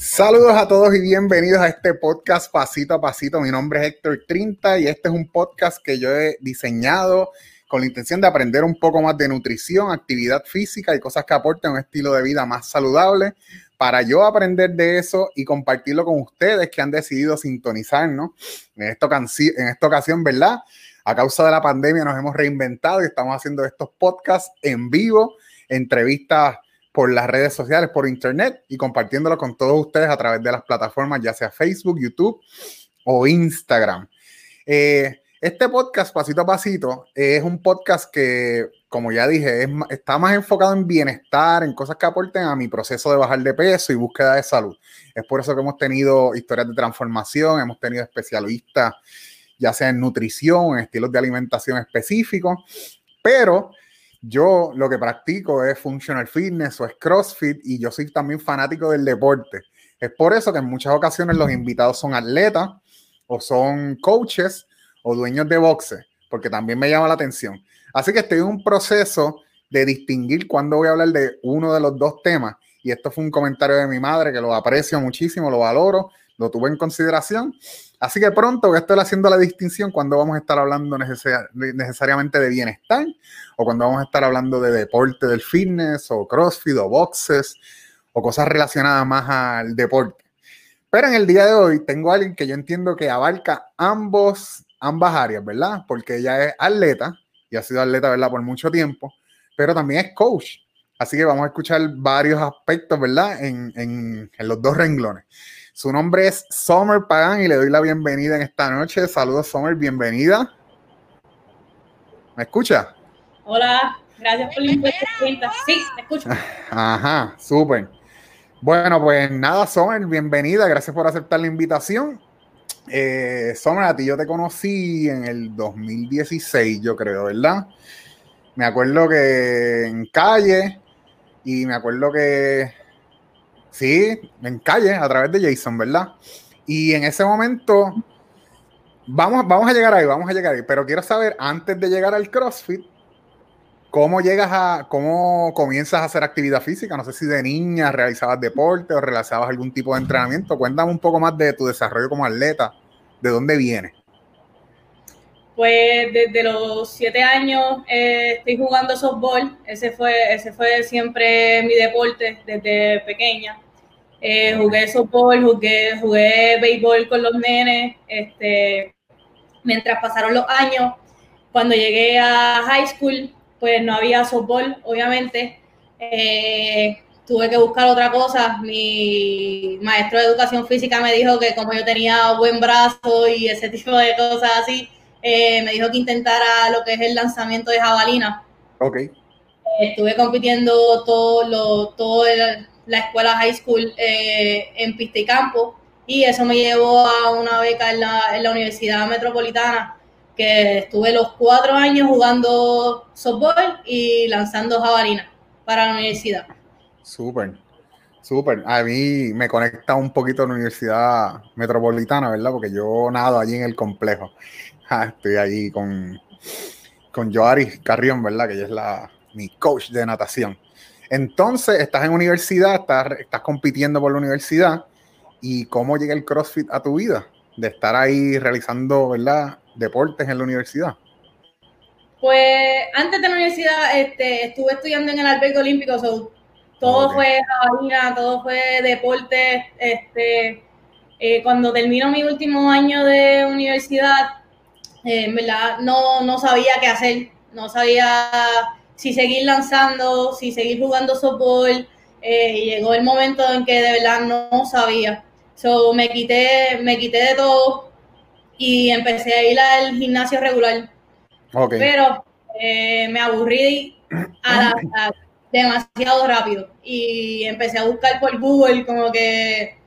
Saludos a todos y bienvenidos a este podcast Pasito a Pasito. Mi nombre es Héctor Trinta y este es un podcast que yo he diseñado con la intención de aprender un poco más de nutrición, actividad física y cosas que aporten un estilo de vida más saludable para yo aprender de eso y compartirlo con ustedes que han decidido sintonizarnos en en esta ocasión, ¿verdad? A causa de la pandemia nos hemos reinventado y estamos haciendo estos podcasts en vivo, entrevistas por las redes sociales, por internet y compartiéndolo con todos ustedes a través de las plataformas, ya sea Facebook, YouTube o Instagram. Eh, este podcast, pasito a pasito, es un podcast que como ya dije, está más enfocado en bienestar, en cosas que aporten a mi proceso de bajar de peso y búsqueda de salud. Es por eso que hemos tenido historias de transformación, hemos tenido especialistas, ya sea en nutrición, en estilos de alimentación específicos, pero yo lo que practico es functional fitness o es CrossFit y yo soy también fanático del deporte. Es por eso que en muchas ocasiones los invitados son atletas o son coaches o dueños de boxe, porque también me llama la atención. Así que estoy en un proceso de distinguir cuándo voy a hablar de uno de los dos temas. Y esto fue un comentario de mi madre que lo aprecio muchísimo, lo valoro, lo tuve en consideración. Así que pronto voy a estar haciendo la distinción cuando vamos a estar hablando necesariamente de bienestar o cuando vamos a estar hablando de deporte del fitness o crossfit o boxes o cosas relacionadas más al deporte. Pero en el día de hoy tengo a alguien que yo entiendo que abarca ambos, ambas áreas, ¿verdad? Porque ella es atleta, y ha sido atleta, ¿verdad? Por mucho tiempo, pero también es coach. Así que vamos a escuchar varios aspectos, ¿verdad? En, en, en los dos renglones. Su nombre es Summer Pagan y le doy la bienvenida en esta noche. Saludos, Summer, bienvenida. ¿Me escucha? Hola, gracias por la invitación. Sí, me escucha. Ajá, súper. Bueno, pues nada, Summer, bienvenida. Gracias por aceptar la invitación. Eh, Sombra, a ti yo te conocí en el 2016, yo creo, ¿verdad? Me acuerdo que en calle y me acuerdo que sí, en calle a través de Jason, ¿verdad? Y en ese momento vamos, vamos a llegar ahí, vamos a llegar ahí, pero quiero saber antes de llegar al CrossFit, ¿Cómo llegas a, cómo comienzas a hacer actividad física? No sé si de niña realizabas deporte o realizabas algún tipo de entrenamiento. Cuéntame un poco más de tu desarrollo como atleta. ¿De dónde viene? Pues desde los siete años eh, estoy jugando softball. Ese fue, ese fue siempre mi deporte desde pequeña. Eh, jugué softball, jugué, jugué béisbol con los nenes. Este, mientras pasaron los años, cuando llegué a high school, pues no había softball, obviamente. Eh, tuve que buscar otra cosa. Mi maestro de educación física me dijo que como yo tenía buen brazo y ese tipo de cosas así, eh, me dijo que intentara lo que es el lanzamiento de jabalina. Ok. estuve compitiendo todo, lo, todo la escuela high school eh, en pista y campo y eso me llevó a una beca en la, en la Universidad Metropolitana que estuve los cuatro años jugando softball y lanzando jabalina para la universidad. Súper, súper. A mí me conecta un poquito a la Universidad Metropolitana, ¿verdad? Porque yo nado allí en el complejo. Estoy allí con, con Joari Carrión, ¿verdad? Que ella es la, mi coach de natación. Entonces, estás en universidad, estás, estás compitiendo por la universidad. ¿Y cómo llega el CrossFit a tu vida? De estar ahí realizando, ¿verdad? deportes en la universidad? Pues antes de la universidad este, estuve estudiando en el albergue olímpico, todo fue jabalina, todo fue deporte. Este, eh, cuando termino mi último año de universidad, eh, en verdad no, no sabía qué hacer, no sabía si seguir lanzando, si seguir jugando softball. Eh, y llegó el momento en que de verdad no sabía. So, me quité, me quité de todo, y empecé a ir al gimnasio regular. Pero eh, me aburrí demasiado rápido y empecé a buscar por Google como que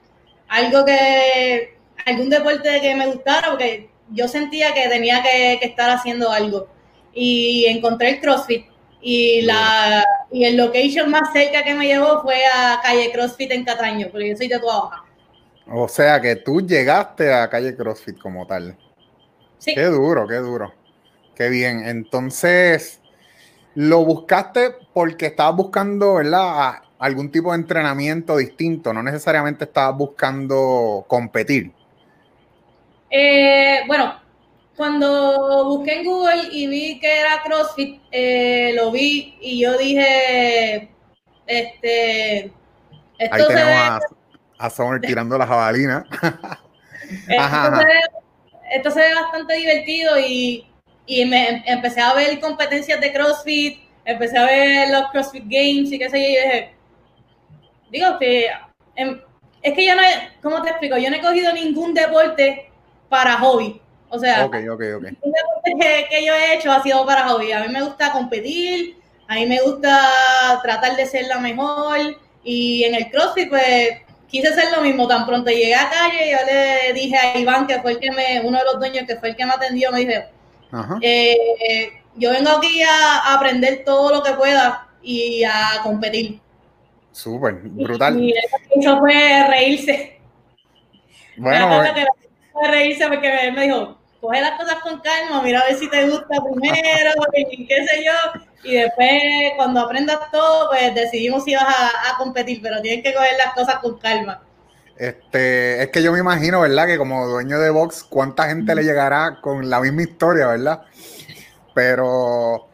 algo que, algún deporte que me gustara, porque yo sentía que tenía que, estar haciendo algo. Y encontré el CrossFit y la y el location más cerca que me llevó fue a calle CrossFit en Cataño, porque yo soy de. O sea que tú llegaste a calle CrossFit como tal. Sí. Qué duro, qué duro. Qué bien. Entonces, lo buscaste porque estabas buscando, ¿verdad? algún tipo de entrenamiento distinto, no necesariamente estabas buscando competir. Eh, bueno, cuando busqué en Google y vi que era CrossFit, eh, lo vi y yo dije, este, esto Ahí tenemos a, Summer tirando la jabalina. esto, Se ve, bastante divertido y, y me empecé a ver competencias de CrossFit, empecé a ver los CrossFit Games y qué sé yo, y dije, digo que em, es que yo no, ¿cómo te explico? Yo no he cogido ningún deporte para hobby. O sea, okay, okay, que, yo he hecho ha sido para hobby. A mí me gusta competir, a mí me gusta tratar de ser la mejor. Y en el CrossFit, pues quise hacer lo mismo. Tan pronto llegué a calle, yo le dije a Iván, que fue el que me, uno de los dueños, que fue el que me atendió, me dije, eh, yo vengo aquí a aprender todo lo que pueda y a competir. Súper, brutal. Y, eso fue reírse. Bueno, eh. reírse porque él me dijo, coge las cosas con calma, mira a ver si te gusta primero, y qué sé yo. Y después, cuando aprendas todo, pues decidimos si vas a, competir, pero tienes que coger las cosas con calma. Este, es que yo me imagino, ¿verdad? Que como dueño de box, ¿cuánta gente le llegará con la misma historia, ¿verdad? Pero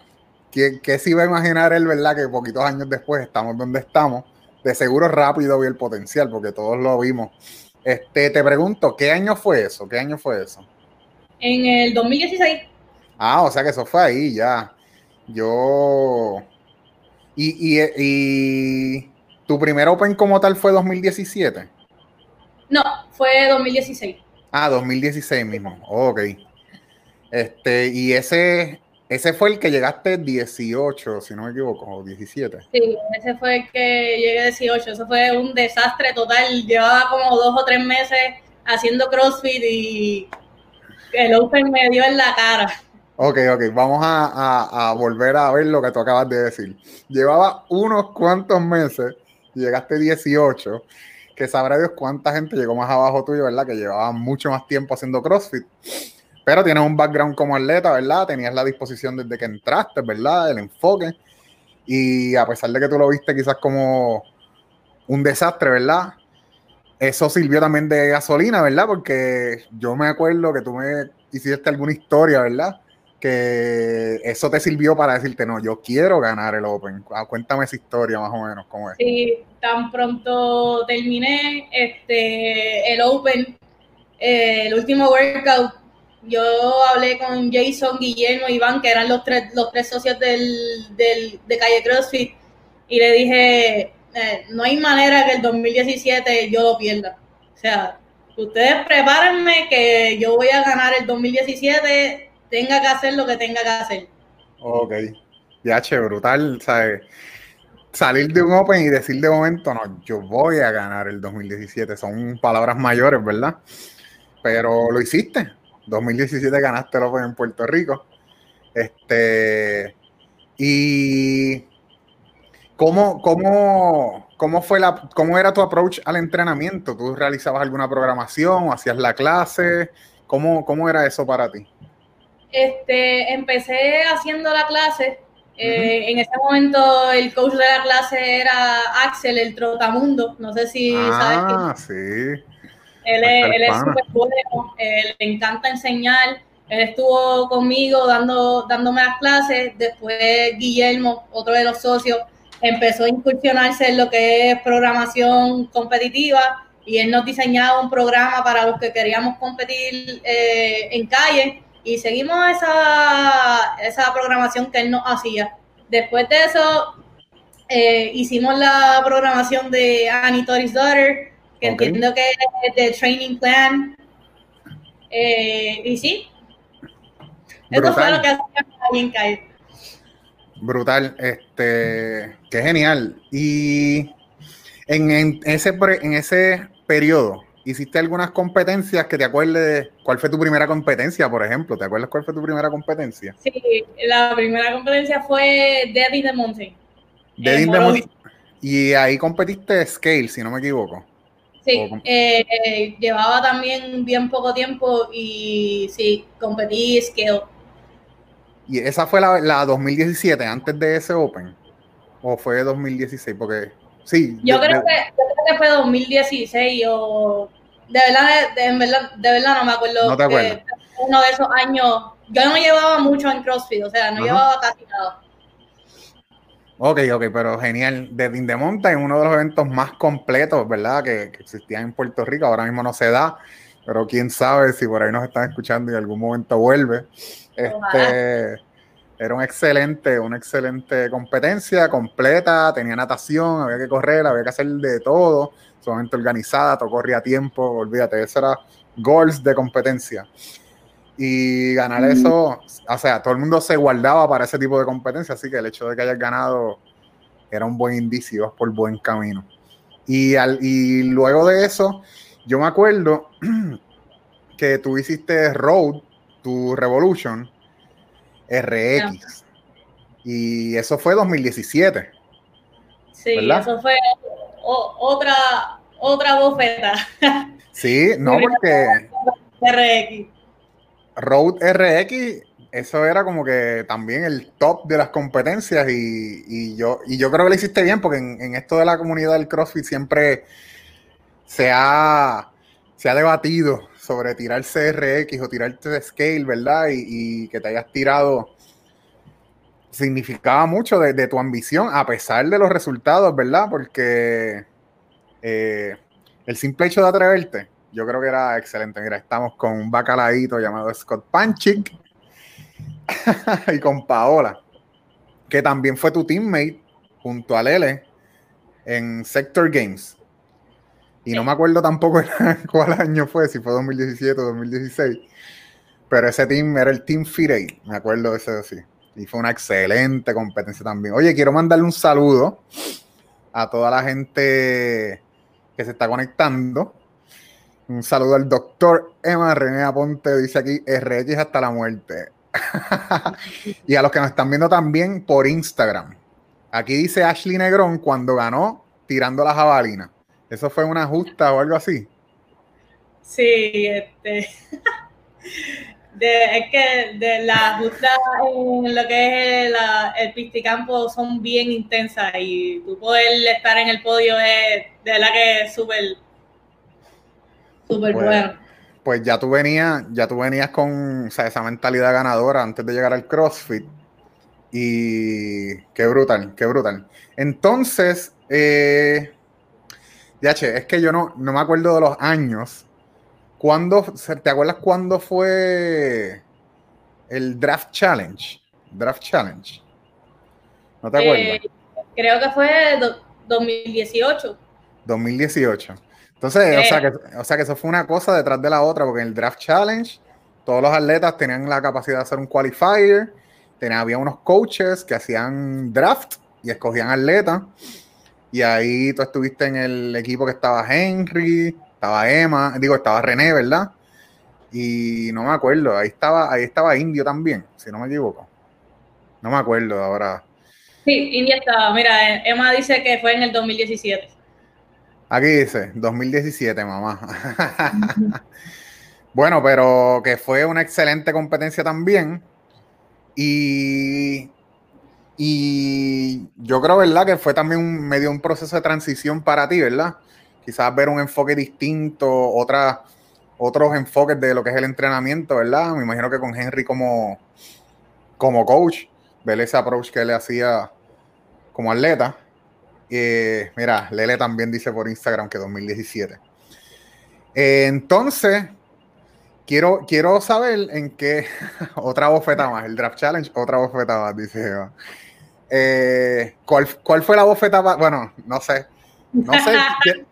¿Qué, ¿Qué, se iba a imaginar él, verdad? Que poquitos años después estamos donde estamos. De seguro rápido vi el potencial, porque todos lo vimos. Este, te pregunto, ¿qué año fue eso? ¿Qué año fue eso? En el 2016. Ah, o sea que eso fue ahí ya. Yo. ¿Y, y, y tu primer Open como tal fue 2017? No, fue 2016. Ah, 2016 mismo. ok. Este, y ese, ese fue el que llegaste 18, si no me equivoco, o 17. Sí, ese fue el que llegué 18. Eso fue un desastre total. Llevaba como dos o tres meses haciendo CrossFit y el Open me dio en la cara. Ok, ok, vamos a, a, volver a ver lo que tú acabas de decir. Llevaba unos cuantos meses, llegaste 18, que sabrá Dios cuánta gente llegó más abajo tuyo, ¿verdad? Que llevaba mucho más tiempo haciendo CrossFit pero tienes un background como atleta, ¿verdad? Tenías la disposición desde que entraste, ¿verdad? El enfoque. Y a pesar de que tú lo viste quizás como un desastre, ¿verdad? Eso sirvió también de gasolina, ¿verdad? Porque yo me acuerdo que tú me hiciste alguna historia, ¿verdad? Que eso te sirvió para decirte, no, yo quiero ganar el Open. Ah, cuéntame esa historia más o menos, ¿cómo es? Sí, tan pronto terminé este, el Open, eh, el último workout yo hablé con Jason, Guillermo, Iván, que eran los tres, los tres socios del, de Calle CrossFit, y le dije, eh, no hay manera que el 2017 yo lo pierda. O sea, ustedes prepárenme que yo voy a ganar el 2017, tenga que hacer lo que tenga que hacer. Ok, ya, che, brutal, ¿sabes? Salir de un Open y decir de momento, no, yo voy a ganar el 2017, son palabras mayores, ¿verdad? Pero lo hiciste, 2017 ganaste el Open en Puerto Rico. Este, y ¿cómo, cómo, cómo fue la, cómo era tu approach al entrenamiento? ¿Tú realizabas alguna programación o hacías la clase? ¿Cómo, cómo era eso para ti? Este, empecé haciendo la clase. Eh, en ese momento el coach de la clase era Axel, el trotamundo. No sé si sabes. Ah, sí. Él es, súper bueno, le encanta enseñar. Él estuvo conmigo dando, dándome las clases. Después Guillermo, otro de los socios, empezó a incursionarse en lo que es programación competitiva y él nos diseñaba un programa para los que queríamos competir eh, en calle y seguimos esa, esa programación que él nos hacía. Después de eso, eh, hicimos la programación de Annie Tori's Daughter, que entiendo que es de training plan. Eh, y sí, eso fue lo que hacía en CAI. Brutal, este, qué genial. Y en, ese, en ese periodo, ¿hiciste algunas competencias que te acuerdes? ¿Cuál fue tu primera competencia, por ejemplo? ¿Te acuerdas cuál fue tu primera competencia? Sí, la primera competencia fue Dead in the Mountain. Dead in the Mountain. Y ahí competiste scale, si no me equivoco. Sí, eh, llevaba también bien poco tiempo y sí, competí scale. ¿Y esa fue la, la 2017, antes de ese Open? ¿O fue 2016? Porque Sí. Yo, creo, que, yo creo que fue 2016 o... De verdad, de, verdad, de verdad no me acuerdo. No te acuerdas. Uno de esos años. Yo no llevaba mucho en CrossFit, o sea, no llevaba casi nada. Ok, ok, pero genial. De In the Mountain, uno de los eventos más completos, ¿verdad? Que, que, existían en Puerto Rico, ahora mismo no se da, pero quién sabe si por ahí nos están escuchando y en algún momento vuelve. Este, era un excelente, una excelente competencia, completa, tenía natación, había que correr, había que hacer de todo, sumamente organizada, todo corría a tiempo, olvídate, eso era goals de competencia. Y ganar eso, o sea, todo el mundo se guardaba para ese tipo de competencia, así que el hecho de que hayas ganado era un buen indicio, por buen camino. Y, al, y luego de eso, yo me acuerdo que tú hiciste Road, tu Revolution, RX. Y eso fue 2017. Sí, eso fue otra, otra bofeta. Sí, no, porque... RX. Road RX, eso era como que también el top de las competencias y, yo, y yo creo que lo hiciste bien porque en, esto de la comunidad del CrossFit siempre se ha, se ha debatido sobre tirar CRX o tirarte scale, ¿verdad? Y, que te hayas tirado significaba mucho de, tu ambición a pesar de los resultados, ¿verdad? Porque eh, el simple hecho de atreverte yo creo que era excelente. Mira, estamos con un bacalaíto llamado Scott Panchik y con Paola, que también fue tu teammate junto a Lele en Sector Games. Y no me acuerdo tampoco cuál año fue, si fue 2017 o 2016. Pero ese team era el Team Firey, me acuerdo de ese sí. Y fue una excelente competencia también. Oye, quiero mandarle un saludo a toda la gente que se está conectando. Un saludo al doctor Emma René Aponte, dice aquí, RX hasta la muerte. y a los que nos están viendo también por Instagram. Aquí dice Ashley Negrón cuando ganó tirando la jabalina. ¿Eso fue una justa o algo así? Sí, este. es que de la justa en lo que es el pisticampo son bien intensas y tú poder estar en el podio es de verdad que es súper Súper pues, bueno. Pues ya tú venías, ya tú venías con esa mentalidad ganadora antes de llegar al CrossFit. Y qué brutal, qué brutal. Entonces, eh, ya che, es que yo no, no me acuerdo de los años. ¿Cuándo, ¿Te acuerdas cuándo fue el Draft Challenge? Draft Challenge. ¿No te acuerdas? Eh, creo que fue 2018. 2018. Entonces, o, sea que, o sea que eso fue una cosa detrás de la otra, porque en el Draft Challenge todos los atletas tenían la capacidad de hacer un qualifier, tenía, había unos coaches que hacían draft y escogían atletas, y ahí tú estuviste en el equipo que estaba Henry, estaba Emma, digo, estaba René, ¿verdad? Y no me acuerdo, ahí estaba, ahí estaba Indio también, si no me equivoco. No me acuerdo ahora. Sí, India estaba, mira, Emma dice que fue en el 2017. Aquí dice, 2017, mamá. bueno, pero que fue una excelente competencia también. Y, y yo creo, ¿verdad? Que fue también un, medio un proceso de transición para ti, ¿verdad? Quizás ver un enfoque distinto, otra, otros enfoques de lo que es el entrenamiento, ¿verdad? Me imagino que con Henry como, como coach, ver ese approach que le hacía como atleta. Mira, Lele también dice por Instagram que 2017. Eh, entonces, quiero, quiero saber en qué. otra bofeta más, el Draft Challenge, otra bofeta más, dice Eva. Eh, ¿cuál, fue la bofeta más? Bueno, no sé. No sé.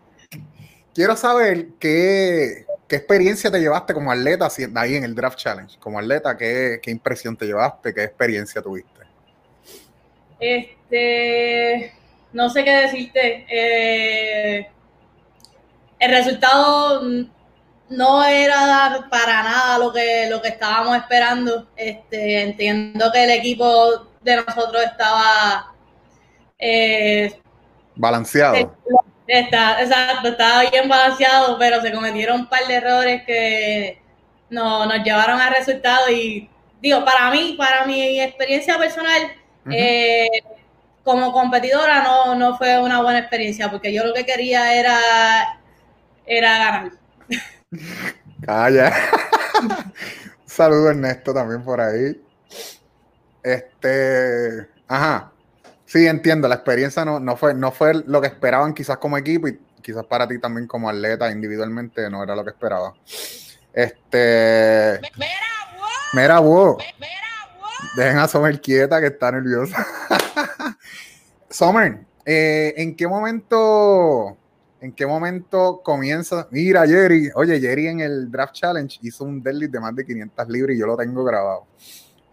quiero saber qué, qué, experiencia te llevaste como atleta ahí en el Draft Challenge. Como atleta, ¿qué, qué impresión te llevaste? ¿Qué experiencia tuviste? Este no sé qué decirte. Eh, el resultado no era para nada lo que, lo que estábamos esperando. Este, entiendo que el equipo de nosotros estaba eh, balanceado. Está, exacto, estaba bien balanceado, pero se cometieron un par de errores que no, nos llevaron al resultado y digo, para mí, para mi experiencia personal, como competidora no, no fue una buena experiencia, porque yo lo que quería era, era ganar. Calla. Saludo Ernesto también por ahí. Este, ajá. Sí, entiendo, la experiencia no, no, fue, no fue lo que esperaban quizás como equipo y quizás para ti también como atleta individualmente no era lo que esperaba. Este... Mira, wow. Dejen a Sommer quieta que está nerviosa. Sommer, eh, ¿en qué momento, en qué momento comienza? Mira, Jerry, oye, Jerry en el Draft Challenge hizo un deadlift de más de 500 libras y yo lo tengo grabado.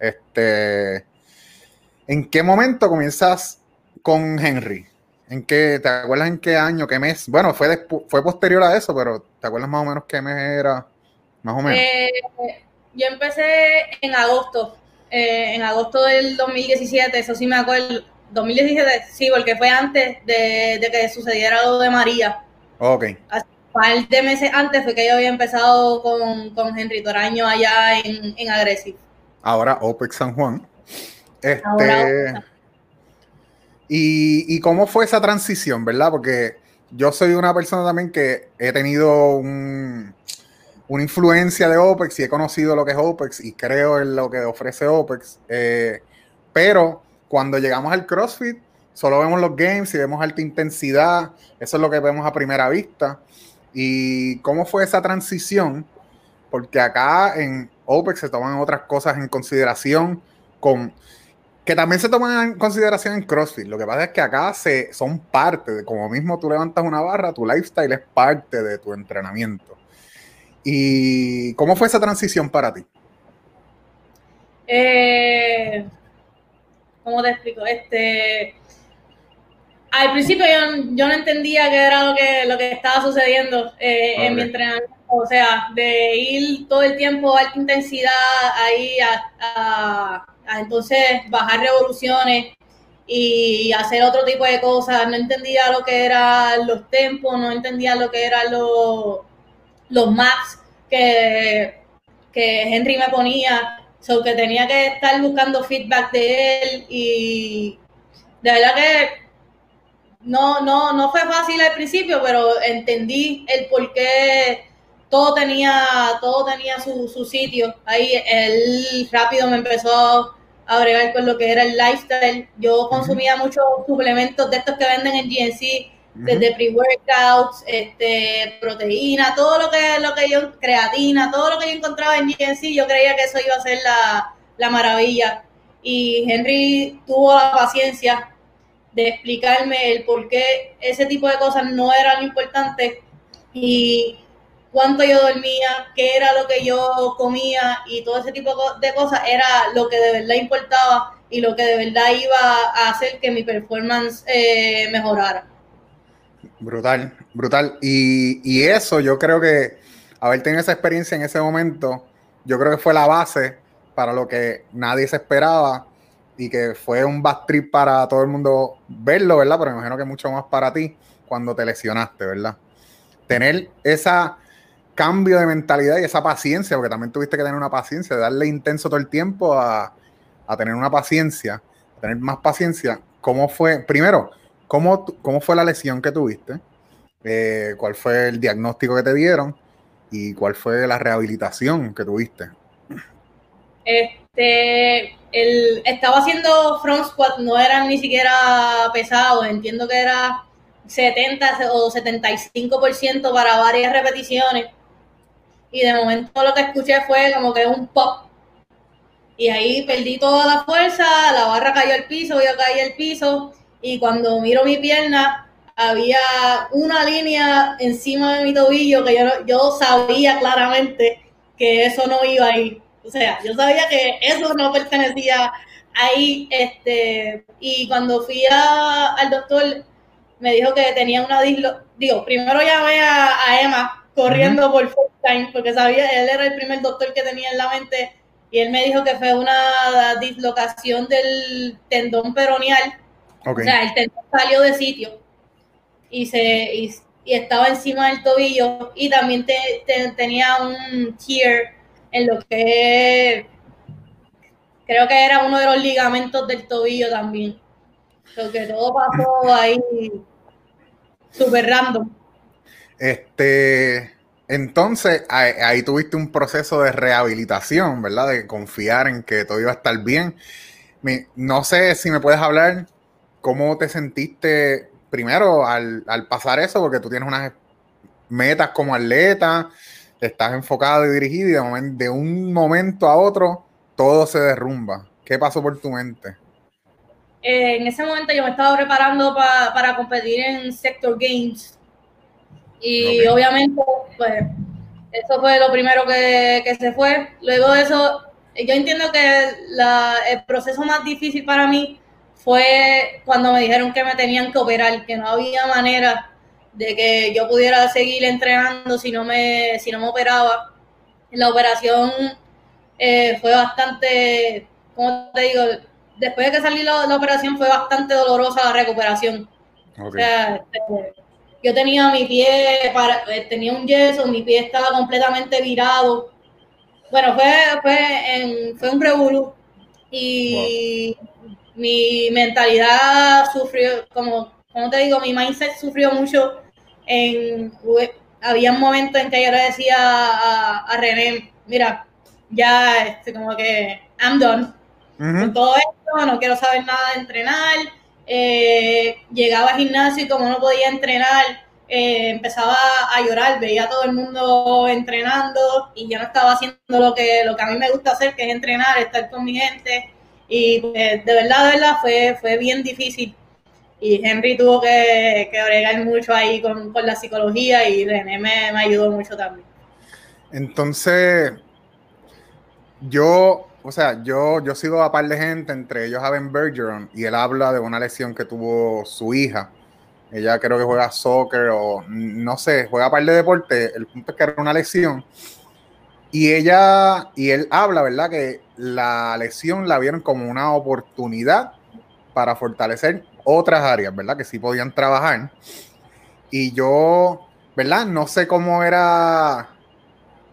Este, ¿en qué momento comienzas con Henry? ¿En qué, ¿Te acuerdas en qué año, qué mes? Bueno, fue, fue posterior a eso, pero ¿te acuerdas más o menos qué mes era? Más o menos. Eh, yo empecé en agosto, eh, en agosto del 2017, eso sí me acuerdo. 2017, sí, porque fue antes de, que sucediera lo de María. Ok. Hace un par de meses antes fue que yo había empezado con, con Henry Toraño allá en, en Agresive. Ahora OPEX San Juan. Este, y, y, cómo fue esa transición, verdad? Porque yo soy una persona también que he tenido un, una influencia de OPEX y he conocido lo que es OPEX y creo en lo que ofrece OPEX. Eh, pero cuando llegamos al CrossFit, solo vemos los games y vemos alta intensidad. Eso es lo que vemos a primera vista. ¿Y cómo fue esa transición? Porque acá en OPEX se toman otras cosas en consideración con que también se toman en consideración en CrossFit. Lo que pasa es que acá se, son parte de, como mismo tú levantas una barra, tu lifestyle es parte de tu entrenamiento. ¿Y cómo fue esa transición para ti? Eh, ¿Cómo te explico? Este, al principio yo, no entendía qué era lo que, lo que estaba sucediendo eh, en mi entrenamiento. O sea, de ir todo el tiempo a alta intensidad ahí a, entonces bajar revoluciones y hacer otro tipo de cosas. No entendía lo que eran los tempos, no entendía lo que eran los los maps que, que Henry me ponía, so que tenía que estar buscando feedback de él y de verdad que no, no, no fue fácil al principio, pero entendí el por qué todo tenía, todo tenía su, su sitio. Ahí él rápido me empezó a bregar con lo que era el lifestyle. Yo consumía muchos suplementos de estos que venden en GNC desde pre-workouts, este, proteína, todo lo que, lo que yo, creatina, todo lo que yo encontraba en GNC, yo creía que eso iba a ser la, la maravilla. Y Henry tuvo la paciencia de explicarme el por qué ese tipo de cosas no eran importantes y cuánto yo dormía, qué era lo que yo comía y todo ese tipo de cosas era lo que de verdad importaba y lo que de verdad iba a hacer que mi performance eh, mejorara. Brutal, brutal. Y, eso yo creo que haber tenido esa experiencia en ese momento, yo creo que fue la base para lo que nadie se esperaba y que fue un bad trip para todo el mundo verlo, ¿verdad? Pero me imagino que mucho más para ti cuando te lesionaste, ¿verdad? Tener esa cambio de mentalidad y esa paciencia, porque también tuviste que tener una paciencia, darle intenso todo el tiempo a, tener una paciencia, a tener más paciencia. ¿Cómo fue? Primero, ¿Cómo, ¿Cómo fue la lesión que tuviste? Eh, ¿Cuál fue el diagnóstico que te dieron? ¿Y cuál fue la rehabilitación que tuviste? Este, estaba haciendo front squat, no eran ni siquiera pesados, entiendo que era 70 o 75% para varias repeticiones. Y de momento lo que escuché fue como que un pop. Y ahí perdí toda la fuerza, la barra cayó al piso, yo caí al piso y cuando miro mi pierna, había una línea encima de mi tobillo que yo, yo sabía claramente que eso no iba ahí. O sea, yo sabía que eso no pertenecía ahí. Este, y cuando fui al doctor, me dijo que tenía una dislo... Digo, primero llamé a, Emma corriendo por FaceTime, porque sabía, él era el primer doctor que tenía en la mente, y él me dijo que fue una dislocación del tendón peroneal o sea, el tendón salió de sitio y, se, y, estaba encima del tobillo y también tenía un tear en lo que creo que era uno de los ligamentos del tobillo también. Porque todo pasó ahí súper random. Este, entonces, ahí, tuviste un proceso de rehabilitación, ¿verdad? De confiar en que todo iba a estar bien. no sé si me puedes hablar cómo te sentiste primero al, pasar eso, porque tú tienes unas metas como atleta, estás enfocado y dirigido y de, de un momento a otro todo se derrumba. ¿Qué pasó por tu mente? Eh, en ese momento yo me estaba preparando para competir en Sector Games y obviamente pues eso fue lo primero que, que, se fue. Luego de eso, yo entiendo que la, el proceso más difícil para mí fue cuando me dijeron que me tenían que operar, que no había manera de que yo pudiera seguir entrenando si no me, si no me operaba. La operación eh, fue bastante, ¿cómo te digo? después de que salí la, la, operación fue bastante dolorosa la recuperación. O sea, este, yo tenía mi pie, para, eh, tenía un yeso, mi pie estaba completamente virado. Bueno, fue, fue, en, fue un revolú y mi mentalidad sufrió, como, como te digo, mi mindset sufrió mucho. En, había un momento en que yo le decía a, a René, mira, ya, este, como que, I'm done con todo esto, no quiero saber nada de entrenar. Eh, llegaba al gimnasio y como no podía entrenar, eh, empezaba a llorar, veía a todo el mundo entrenando y yo no estaba haciendo lo que, lo que a mí me gusta hacer, que es entrenar, estar con mi gente. Y pues, de verdad, de verdad, fue, fue bien difícil. Y Henry tuvo que, que mucho ahí con, la psicología y René me, me ayudó mucho también. Entonces, yo o sea, yo, yo sigo a par de gente, entre ellos a Ben Bergeron, y él habla de una lesión que tuvo su hija. Ella creo que juega soccer o no sé, juega a par de deporte. El punto es que era una lesión. Y ella, y él habla, ¿verdad? Que la lesión la vieron como una oportunidad para fortalecer otras áreas, ¿verdad? Que sí podían trabajar. Y yo, ¿verdad? No sé cómo era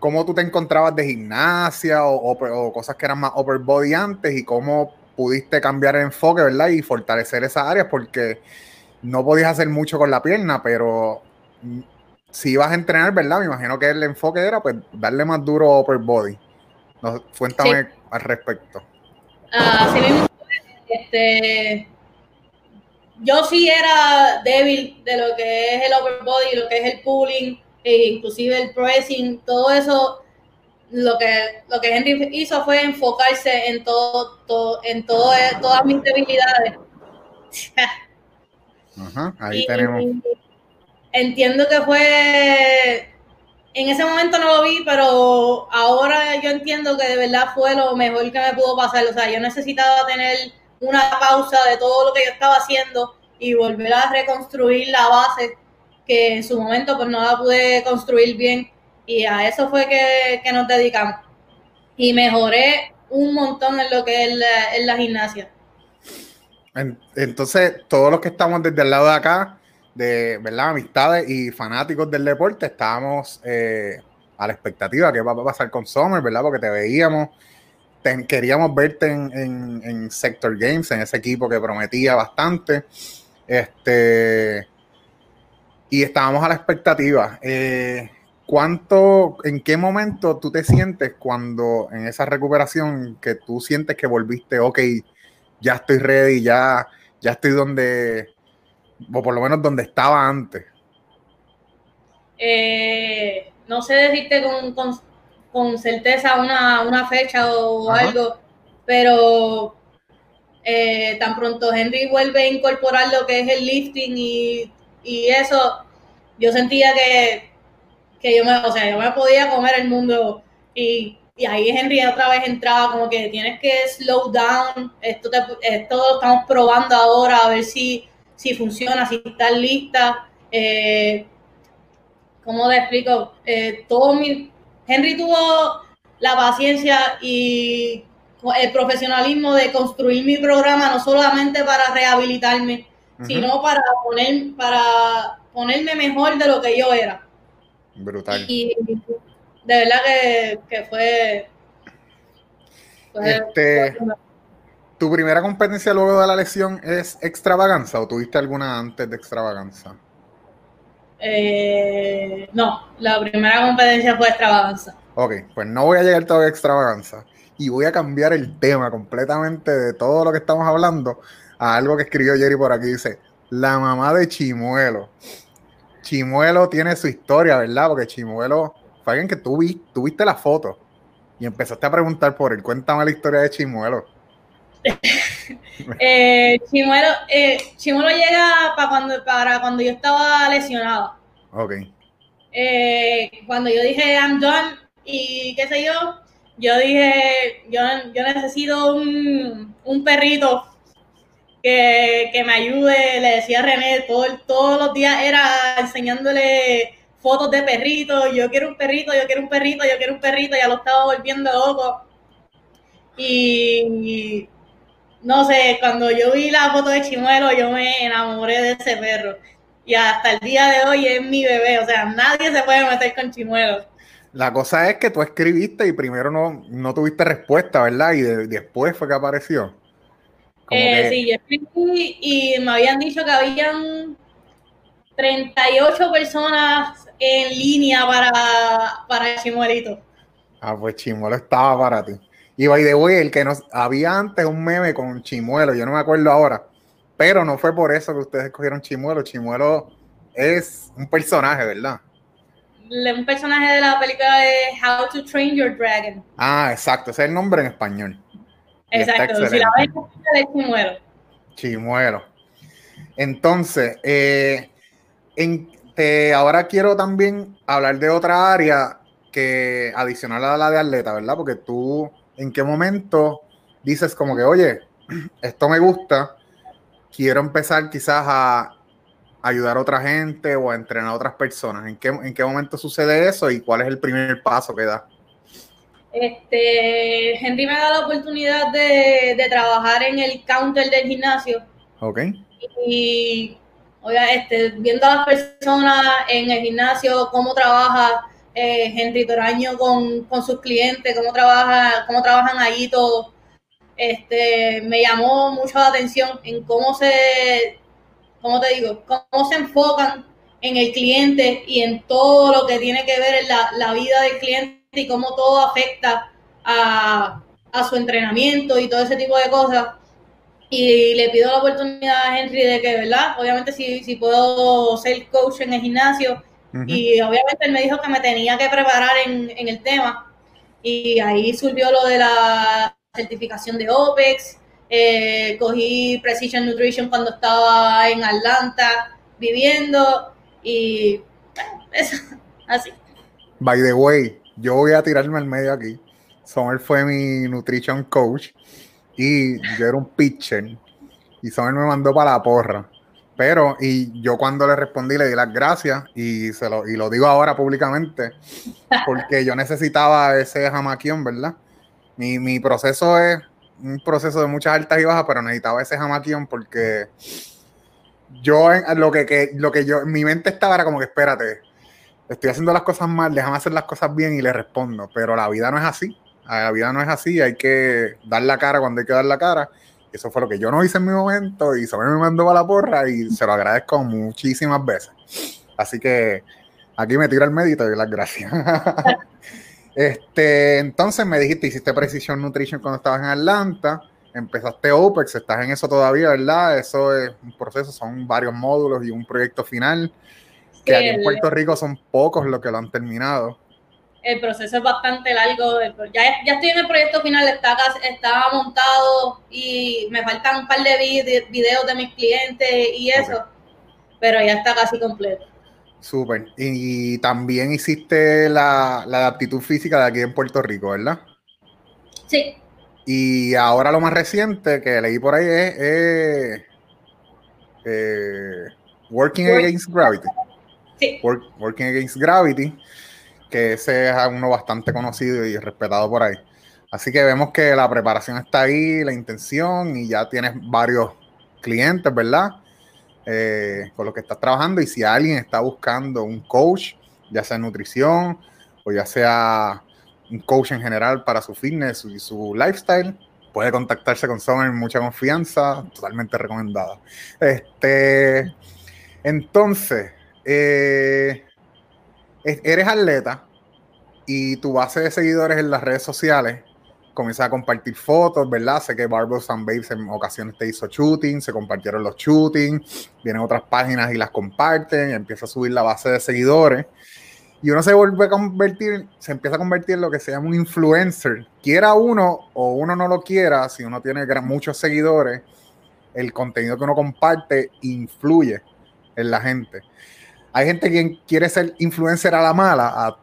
cómo tú te encontrabas de gimnasia o, cosas que eran más upper body antes y cómo pudiste cambiar el enfoque, ¿verdad? Y fortalecer esas áreas porque no podías hacer mucho con la pierna, pero si ibas a entrenar, ¿verdad? Me imagino que el enfoque era pues darle más duro a upper body. cuéntame al respecto. Ah, este, yo sí era débil de lo que es el upper body, lo que es el pulling, e inclusive el pressing, todo eso, lo que, lo que Henry hizo fue enfocarse en todo, todo en todo, todas mis debilidades. Ajá, ahí tenemos. Entiendo que fue en ese momento no lo vi, pero ahora yo entiendo que de verdad fue lo mejor que me pudo pasar. O sea, yo necesitaba tener una pausa de todo lo que yo estaba haciendo y volver a reconstruir la base que en su momento pues no la pude construir bien y a eso fue que, nos dedicamos. Y mejoré un montón en lo que es la, gimnasia. Entonces, todos los que estamos desde el lado de acá, de verdad, amistades y fanáticos del deporte, estábamos eh, a la expectativa qué va a pasar con Summer, ¿verdad? Porque te veíamos, queríamos verte en, en, Sector Games, en ese equipo que prometía bastante. Este, y estábamos a la expectativa. Eh, ¿Cuánto, en qué momento tú te sientes cuando en esa recuperación que tú sientes que volviste, ok, ya estoy ready, ya, ya estoy donde, o por lo menos donde estaba antes? Eh, no sé decirte con, certeza una, fecha o algo, pero eh, tan pronto Henry vuelve a incorporar lo que es el lifting y y eso, yo sentía que, que yo me, o sea, yo me podía comer el mundo y, y ahí Henry otra vez entraba como que tienes que slow down, esto, te, esto lo estamos probando ahora a ver si, si funciona, si estás lista. Eh, ¿Cómo te explico? Eh, todo mi, Henry tuvo la paciencia y el profesionalismo de construir mi programa no solamente para rehabilitarme, sino para poner, para ponerme mejor de lo que yo era. Brutal. Y, de verdad que, fue, este, ¿Tu primera competencia luego de la lesión es extravaganza o tuviste alguna antes de extravaganza? Eh, no, la primera competencia fue extravaganza. Ok, pues no voy a llegar todavía a extravaganza y voy a cambiar el tema completamente de todo lo que estamos hablando a algo que escribió Jerry por aquí. Dice, la mamá de Chimuelo. Chimuelo tiene su historia, ¿verdad? Porque Chimuelo fue alguien que tú, vi, viste la foto y empezaste a preguntar por él. Cuéntame la historia de Chimuelo. eh, Chimuelo, eh, Chimuelo llega para cuando, para cuando yo estaba lesionado. Ok. Eh, cuando yo dije I'm done y qué sé yo, yo dije, yo, yo necesito un, un perrito que, que, me ayude, le decía a René, todo, todos los días era enseñándole fotos de perritos, yo quiero un perrito, yo quiero un perrito, yo quiero un perrito, ya lo estaba volviendo loco. Y no sé, cuando yo vi la foto de Chimuelo, yo me enamoré de ese perro. Y hasta el día de hoy es mi bebé, o sea, nadie se puede meter con Chimuelo. La cosa es que tú escribiste y primero no, no tuviste respuesta, ¿verdad? Y después fue que apareció. Eh, sí, yo escribí y me habían dicho que habían 38 personas en línea para, para Chimuelito. Ah, pues Chimuelo estaba para ti. Y by the way, el que nos había antes un meme con Chimuelo, yo no me acuerdo ahora, pero no fue por eso que ustedes escogieron Chimuelo. Chimuelo es un personaje, ¿verdad? Un personaje de la película de How to Train Your Dragon. Ah, exacto, ese es el nombre en español. Exacto, si la ves, es Chimuelo. Chimuelo. Entonces, eh, ahora quiero también hablar de otra área que adicional a la de atleta, ¿verdad? Porque tú en qué momento dices como que, oye, esto me gusta, quiero empezar quizás a ayudar a otra gente o a entrenar a otras personas. ¿En qué, en qué momento sucede eso y cuál es el primer paso que da? Este, Henry me da la oportunidad de, trabajar en el counter del gimnasio. Ok. Y, oiga, este, viendo a las personas en el gimnasio, cómo trabaja, eh, Henry Toraño con, sus clientes, cómo, trabaja, cómo trabajan allí todos. Este, me llamó mucho la atención en cómo se, ¿cómo te digo? Cómo se enfocan en el cliente y en todo lo que tiene que ver en la, vida del cliente y cómo todo afecta a, a, su entrenamiento y todo ese tipo de cosas. Y le pido la oportunidad a Henry de que, ¿verdad? Obviamente si, si puedo ser coach en el gimnasio, y obviamente él me dijo que me tenía que preparar en, el tema. Y ahí surgió lo de la certificación de OPEX. Eh, cogí Precision Nutrition cuando estaba en Atlanta viviendo. Y bueno, eso, así. By the way, yo voy a tirarme al medio aquí. Sommer fue mi nutrition coach y yo era un pitcher. Y Sommer me mandó para la porra. Pero, y yo cuando le respondí le di las gracias y, se lo, y lo digo ahora públicamente, porque yo necesitaba ese jamaquión, ¿verdad? Mi, mi proceso es un proceso de muchas altas y bajas, pero necesitaba ese jamaquión porque yo lo que, lo que yo, mi mente estaba era como que espérate, estoy haciendo las cosas mal, déjame hacer las cosas bien y le respondo, pero la vida no es así, la vida no es así, hay que dar la cara cuando hay que dar la cara eso fue lo que yo no hice en mi momento y Samuel me mandó a la porra y se lo agradezco muchísimas veces. Así que aquí me tiro el medito y las gracias. este, entonces me dijiste, hiciste Precision Nutrition cuando estabas en Atlanta, empezaste OPEX, estás en eso todavía, ¿verdad? Eso es un proceso, son varios módulos y un proyecto final, que aquí en Puerto Rico son pocos los que lo han terminado el proceso es bastante largo. Ya, ya estoy en el proyecto final, está, está montado y me faltan un par de videos de mis clientes y eso, pero ya está casi completo. Súper. Y, también hiciste la, la aptitud física de aquí en Puerto Rico, ¿verdad? Sí. Y ahora lo más reciente que leí por ahí es eh, Working Against Gravity. Working Against Gravity que ese es uno bastante conocido y respetado por ahí. Así que vemos que la preparación está ahí, la intención, y ya tienes varios clientes, ¿verdad? Eh, con los que estás trabajando. Y si alguien está buscando un coach, ya sea nutrición o ya sea un coach en general para su fitness y su lifestyle, puede contactarse con Summer en mucha confianza, totalmente recomendada. Este, entonces, eh, eres atleta y tu base de seguidores en las redes sociales comienza a compartir fotos, ¿verdad? Sé que Barbos and Babes en ocasiones te hizo shooting, se compartieron los shootings, vienen otras páginas y las comparten, y empieza a subir la base de seguidores. Y uno se vuelve a convertir, se empieza a convertir en lo que se llama un influencer. Quiera uno o uno no lo quiera, si uno tiene muchos seguidores, el contenido que uno comparte influye en la gente. Hay gente que quiere ser influencer a la mala, a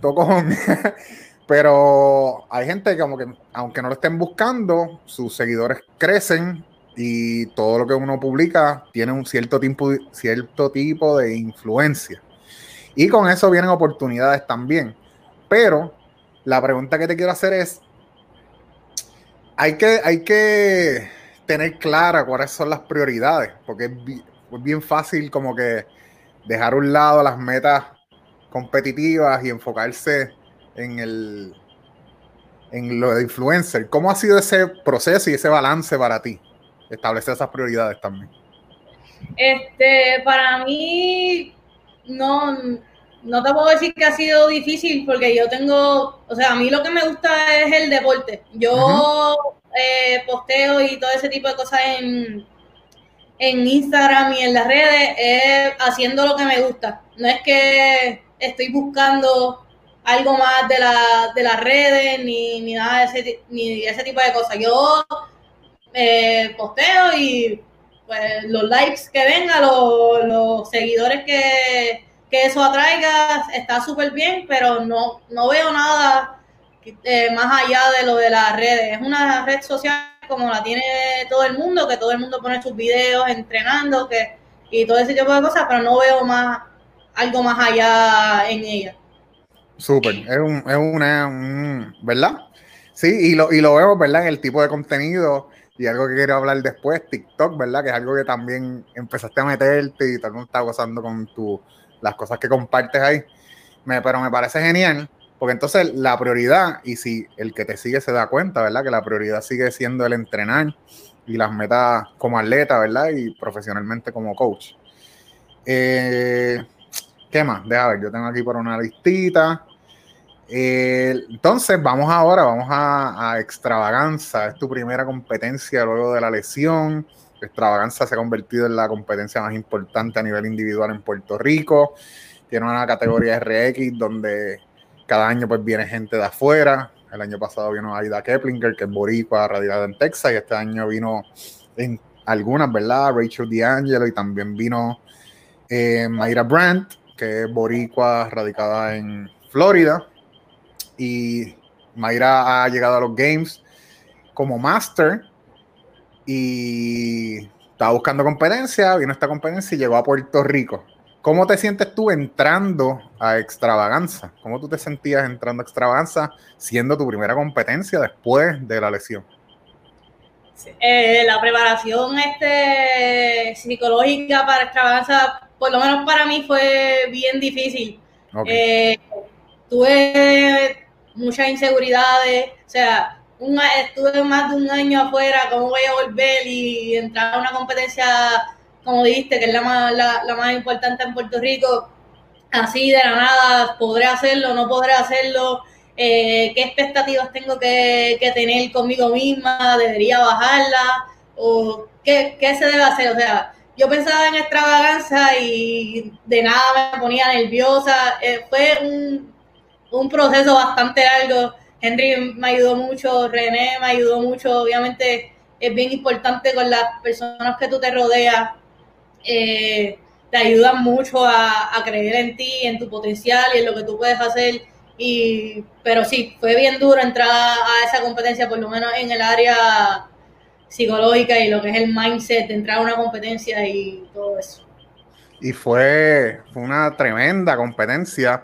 tocón, pero hay gente que como que, aunque no lo estén buscando, sus seguidores crecen y todo lo que uno publica tiene un cierto tipo, cierto tipo de influencia. Y con eso vienen oportunidades también. Pero la pregunta que te quiero hacer es, hay que, hay que tener clara cuáles son las prioridades, porque es bien, fácil como que dejar a un lado las metas competitivas y enfocarse en el en lo de influencer. ¿Cómo ha sido ese proceso y ese balance para ti? Establecer esas prioridades también. Este, para mí, no, no te puedo decir que ha sido difícil porque yo tengo, o sea, a mí lo que me gusta es el deporte. Yo eh, posteo y todo ese tipo de cosas en, en Instagram y en las redes es haciendo lo que me gusta. No es que estoy buscando algo más de, la, de las redes ni, ni nada de ese, ni ese tipo de cosas. Yo eh, posteo y pues los likes que vengan, los, los seguidores que que eso atraiga, está súper bien, pero no, no veo nada eh, más allá de lo de las redes. Es una red social como la tiene todo el mundo, que todo el mundo pone sus videos entrenando que, y todo ese tipo de cosas, pero no veo más algo más allá en ella. Súper, es, un, es una, ¿verdad? Sí, y lo, y lo vemos, ¿verdad? En el tipo de contenido y algo que quiero hablar después, TikTok, ¿verdad? Que es algo que también empezaste a meterte y tal está gozando con tu las cosas que compartes ahí. Me, pero me parece genial, porque entonces la prioridad, y si el que te sigue se da cuenta, ¿verdad? Que la prioridad sigue siendo el entrenar y las metas como atleta, ¿verdad? Y profesionalmente como coach. Eh, ¿Qué más? Deja ver, yo tengo aquí por una listita. Eh, entonces, vamos ahora, vamos a, a, Extravaganza. Es tu primera competencia luego de la lesión. Extravaganza se ha convertido en la competencia más importante a nivel individual en Puerto Rico. Tiene una categoría RX donde cada año pues viene gente de afuera. El año pasado vino Aida Keplinger, que es boricua, radicada en Texas, y este año vino en algunas, ¿verdad? Rachel D'Angelo y también vino eh, Mayra Brandt, que es boricua, radicada en Florida. Y Mayra ha llegado a los Games como Master y estaba buscando competencia, vino esta competencia y llegó a Puerto Rico. ¿Cómo te sientes tú entrando a Extravaganza? ¿Cómo tú te sentías entrando a Extravaganza siendo tu primera competencia después de la lesión? Eh, la preparación este, psicológica para Extravaganza, por lo menos para mí, fue bien difícil. Eh, tuve muchas inseguridades, o sea, estuve más de un año afuera, ¿cómo voy a volver y entrar a una competencia, como dijiste, que es la más, la, más importante en Puerto Rico? Así de la nada, ¿podré hacerlo? ¿No podré hacerlo? Eh, ¿Qué expectativas tengo que, que, tener conmigo misma? ¿Debería bajarla? ¿O qué, qué se debe hacer? O sea, yo pensaba en extravaganza y de nada me ponía nerviosa. Eh, fue un, un proceso bastante largo Henry me ayudó mucho, René me ayudó mucho, obviamente es bien importante con las personas que tú te rodeas, eh, te ayudan mucho a, creer en ti, en tu potencial y en lo que tú puedes hacer. Y, pero sí, fue bien duro entrar a esa competencia, por lo menos en el área psicológica y lo que es el mindset, de entrar a una competencia y todo eso. Y fue, fue una tremenda competencia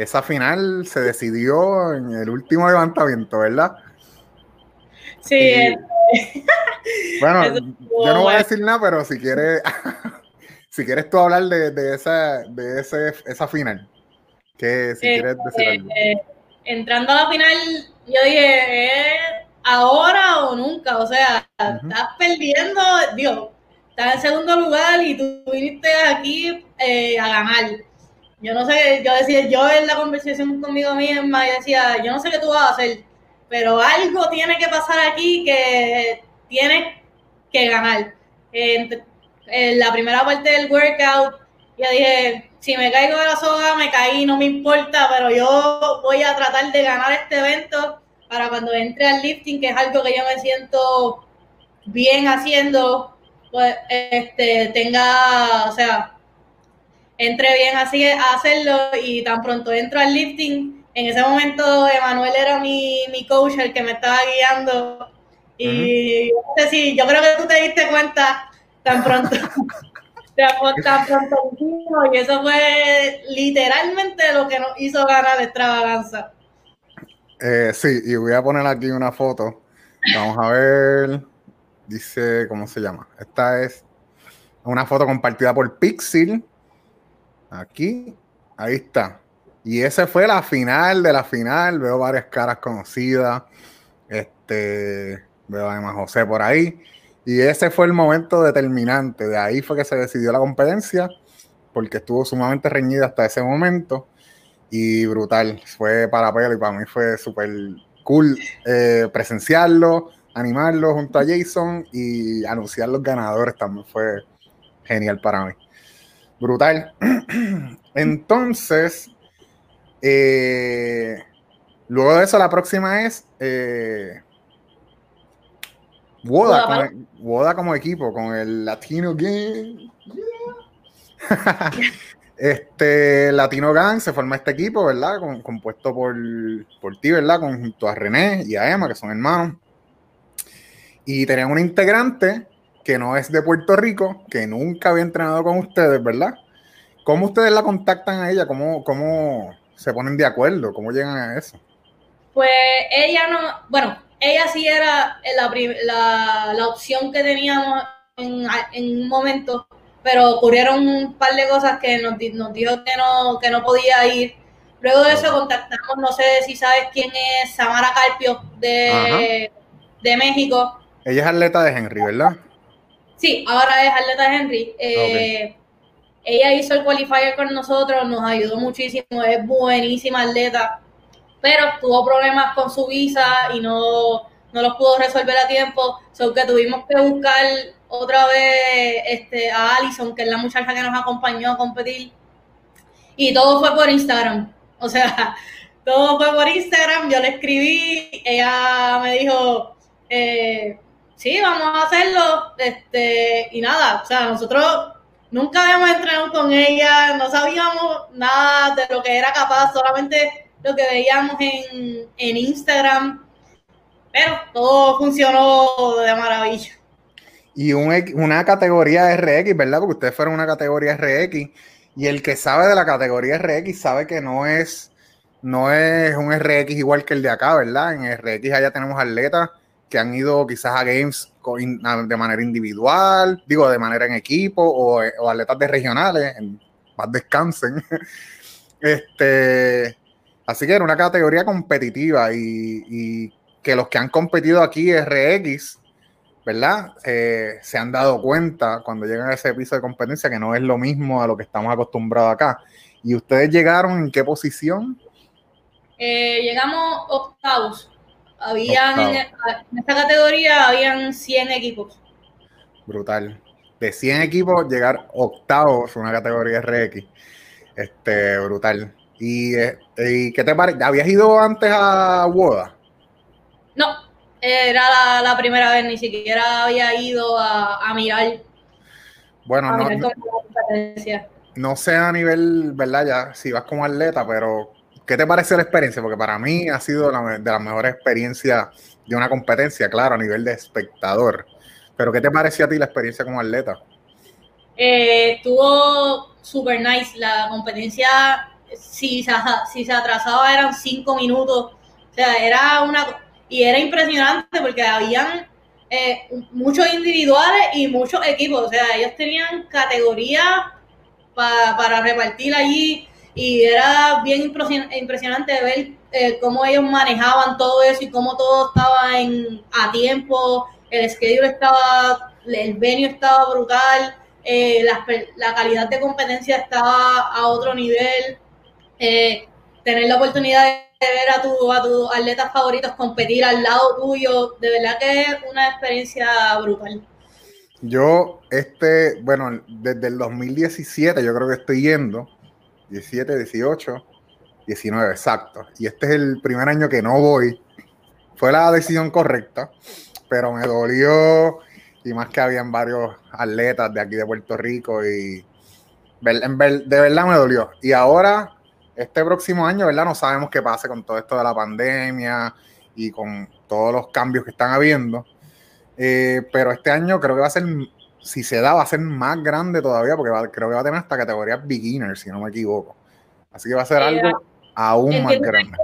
esa final se decidió en el último levantamiento, ¿verdad? Sí. bueno, yo no voy a decir nada, pero si quieres, si quieres tú hablar de, esa, de ese, esa final, que si quieres decir algo. Eh, entrando a la final, yo dije, ahora o nunca, o sea, estás perdiendo, Dios, estás en segundo lugar y tú viniste aquí eh, a ganar. Yo no sé, yo decía, yo en la conversación conmigo misma decía, yo no sé qué tú vas a hacer, pero algo tiene que pasar aquí que tienes que ganar. En, la primera parte del workout, ya dije, si me caigo de la soga, me caí, no me importa, pero yo voy a tratar de ganar este evento para cuando entre al lifting, que es algo que yo me siento bien haciendo, pues este tenga, o sea, entre bien así a hacerlo y tan pronto entro al lifting, en ese momento Emanuel era mi, mi coach, el que me estaba guiando. Y no sé si, yo creo que tú te diste cuenta tan pronto. tan pronto y eso fue literalmente lo que nos hizo ganar extravaganza. Eh, sí, y voy a poner aquí una foto. Vamos a ver. Dice, ¿cómo se llama? Esta es una foto compartida por Pixel. Aquí, ahí está. Y esa fue la final de la final. Veo varias caras conocidas. Este, veo además José por ahí. Y ese fue el momento determinante. De ahí fue que se decidió la competencia, porque estuvo sumamente reñida hasta ese momento y brutal. Fue para pelo y para mí fue súper cool eh, presenciarlo, animarlo junto a Jason y anunciar los ganadores también fue genial para mí. Brutal. Entonces, eh, luego de eso, la próxima es eh, Woda, Woda, como, equipo, con el Latino Game. Este Latino Gang se forma este equipo, ¿verdad? compuesto por, por ti, ¿verdad? Junto a René y a Emma, que son hermanos. Y tenían un integrante que no es de Puerto Rico, que nunca había entrenado con ustedes, ¿verdad? ¿Cómo ustedes la contactan a ella? ¿Cómo, cómo se ponen de acuerdo? ¿Cómo llegan a eso? Pues ella no, bueno, ella sí era la, la, opción que teníamos en, en un momento pero ocurrieron un par de cosas que nos, nos dijo que no, que no podía ir. Luego de eso contactamos, no sé si sabes quién es Samara Carpio de, México. Ella es atleta de Henry, ¿verdad? Sí, ahora es atleta de Henry. Eh, ella hizo el qualifier con nosotros, nos ayudó muchísimo, es buenísima atleta, pero tuvo problemas con su visa y no, no los pudo resolver a tiempo, so que tuvimos que buscar otra vez este, a Alison, que es la muchacha que nos acompañó a competir, y todo fue por Instagram, o sea, todo fue por Instagram, yo le escribí, ella me dijo, eh, sí, vamos a hacerlo, este, y nada, o sea, nosotros nunca habíamos entrenado con ella, no sabíamos nada de lo que era capaz, solamente lo que veíamos en, en Instagram pero todo funcionó de maravilla. Y una categoría RX, ¿verdad? Porque ustedes fueron una categoría RX. Y el que sabe de la categoría RX sabe que no es, no es un RX igual que el de acá, ¿verdad? En RX allá tenemos atletas que han ido quizás a games de manera individual, digo, de manera en equipo, o, atletas de regionales, en, más descansen. este, así que era una categoría competitiva y que los que han competido aquí RX, ¿verdad? Eh, se han dado cuenta cuando llegan a ese piso de competencia que no es lo mismo a lo que estamos acostumbrados acá. ¿Y ustedes llegaron en qué posición? Eh, llegamos octavos. Habían en, esta categoría habían 100 equipos. Brutal. De 100 equipos llegar octavos una categoría RX. Este, brutal. ¿Y, eh, ¿y qué te parece? ¿Habías ido antes a WODA? No, era la, primera vez, ni siquiera había ido a, mirar. Bueno, no, no, sé a nivel, ¿verdad? Ya, si vas como atleta, pero ¿qué te parece la experiencia? Porque para mí ha sido de las mejores experiencias de una competencia, claro, a nivel de espectador. Pero ¿qué te pareció a ti la experiencia como atleta? Eh, estuvo super nice. La competencia, si, si se atrasaba, eran cinco minutos. O sea, era una y era impresionante porque habían eh, muchos individuales y muchos equipos, o sea, ellos tenían categorías para repartir allí y era bien impresionante ver eh, cómo ellos manejaban todo eso y cómo todo estaba en, a tiempo, el schedule estaba, el venue estaba brutal, eh, la, calidad de competencia estaba a otro nivel, eh, tener la oportunidad de ver a, tu, a tus atletas favoritos competir al lado tuyo, de verdad que es una experiencia brutal. Yo, este, bueno, desde el 2017 yo creo que estoy yendo, 17, 18, 19, exacto. Y este es el primer año que no voy. Fue la decisión correcta, pero me dolió y más que habían varios atletas de aquí de Puerto Rico y de verdad me dolió. Y ahora, este próximo año, ¿verdad? No sabemos qué pase con todo esto de la pandemia y con todos los cambios que están habiendo. Eh, pero este año creo que va a ser, si se da, va a ser más grande todavía porque creo que va a tener hasta categoría beginner, si no me equivoco. Así que va a ser algo aún más grande.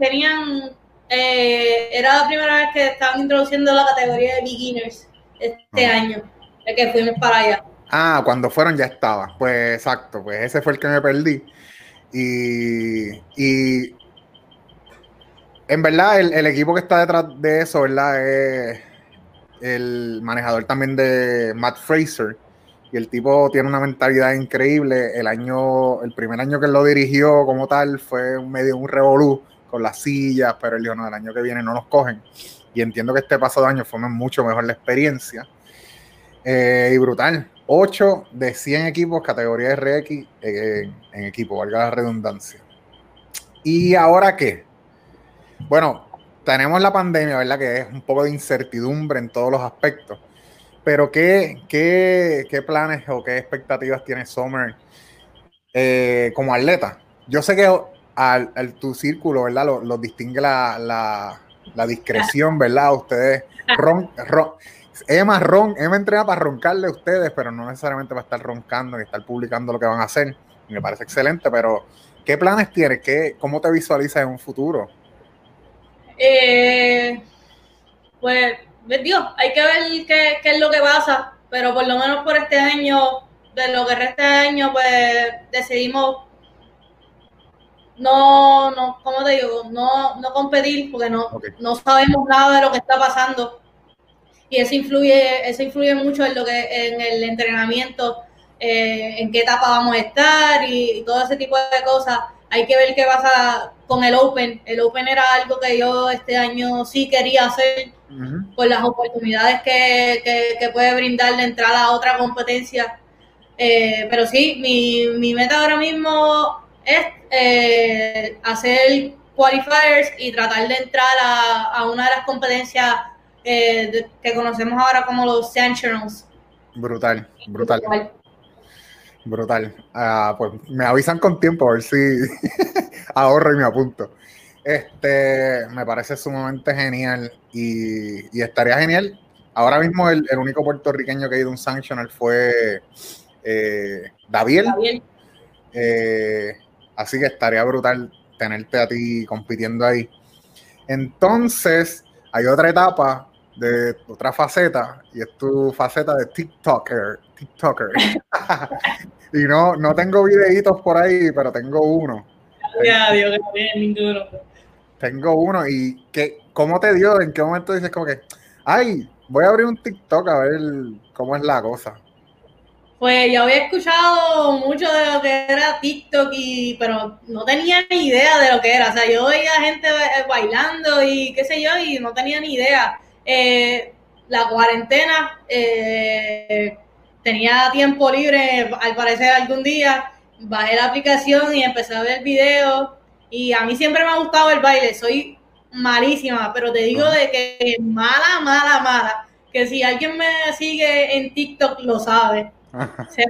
Tenían, eh, era la primera vez que estaban introduciendo la categoría de beginners este ah. año, de que fuimos para allá. Ah, cuando fueron ya estaba. Pues exacto, pues ese fue el que me perdí. Y, y en verdad, el, el, equipo que está detrás de eso, ¿verdad? Es el manejador también de Matt Fraser. Y el tipo tiene una mentalidad increíble. El año, el primer año que lo dirigió como tal fue medio un revolú con las sillas, pero él dijo, no, el año que viene no nos cogen. Y entiendo que este pasado año fue mucho mejor la experiencia. Eh, y brutal. 8 de 100 equipos, categoría RX eh, en equipo, valga la redundancia. ¿Y ahora qué? Bueno, tenemos la pandemia, ¿verdad? Que es un poco de incertidumbre en todos los aspectos. Pero ¿qué, qué, planes o qué expectativas tiene Summer eh, como atleta? Yo sé que al, tu círculo, ¿verdad? Lo, distingue la, discreción, ¿verdad? Ustedes ron, ron, Emma, ron, Emma entrena para roncarle a ustedes, pero no necesariamente para estar roncando ni estar publicando lo que van a hacer. Me parece excelente, pero ¿qué planes tienes? ¿Qué, ¿Cómo te visualizas en un futuro? Eh, pues, Dios, hay que ver qué, qué, es lo que pasa, pero por lo menos por este año, de lo que resta de año, pues decidimos no, no, ¿cómo te digo? No, no competir porque no, no sabemos nada de lo que está pasando y eso influye, eso influye mucho en lo que, en el entrenamiento, eh, en qué etapa vamos a estar y, todo ese tipo de cosas. Hay que ver qué pasa con el Open. El Open era algo que yo este año sí quería hacer por las oportunidades que, que, puede brindar la entrada a otra competencia. Eh, pero sí, mi, mi meta ahora mismo es eh, hacer qualifiers y tratar de entrar a, a una de las competencias eh, que conocemos ahora como los Sentinels. Brutal, brutal. Brutal. Ah, pues me avisan con tiempo a ver si ahorro y me apunto. Este, me parece sumamente genial y, estaría genial. Ahora mismo el, único puertorriqueño que ha ido a un Sanctional fue eh, Daviel. Eh, así que estaría brutal tenerte a ti compitiendo ahí. Entonces, hay otra etapa de otra faceta, y es tu faceta de TikToker. TikToker. y no, no tengo videitos por ahí, pero tengo uno. Ya, Dios, ninguno. Tengo uno, y que, ¿cómo te dio? ¿En qué momento dices como que, ay, voy a abrir un TikTok a ver cómo es la cosa? Pues yo había escuchado mucho de lo que era TikTok, y, pero no tenía ni idea de lo que era. O sea, yo veía gente bailando y qué sé yo, y no tenía ni idea. Eh, la cuarentena, eh, tenía tiempo libre, al parecer algún día, bajé la aplicación y empecé a ver videos y a mí siempre me ha gustado el baile, soy malísima, pero te digo de que mala, mala, mala, que si alguien me sigue en TikTok lo sabe. O sea,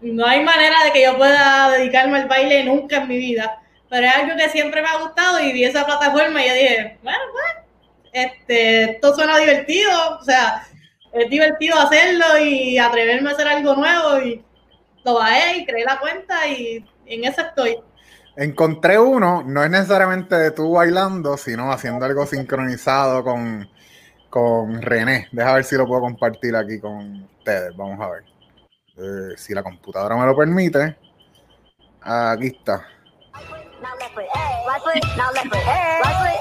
no hay manera de que yo pueda dedicarme al baile nunca en mi vida, pero es algo que siempre me ha gustado y vi esa plataforma y yo dije, bueno, pues este, esto suena divertido, o sea, es divertido hacerlo y atreverme a hacer algo nuevo y lo bajé y creé la cuenta y en eso estoy. Encontré uno, no es necesariamente de tú bailando, sino haciendo algo sincronizado con, con René. Deja ver si lo puedo compartir aquí con ustedes. Vamos a ver. Eh, si la computadora me lo permite. Aquí está.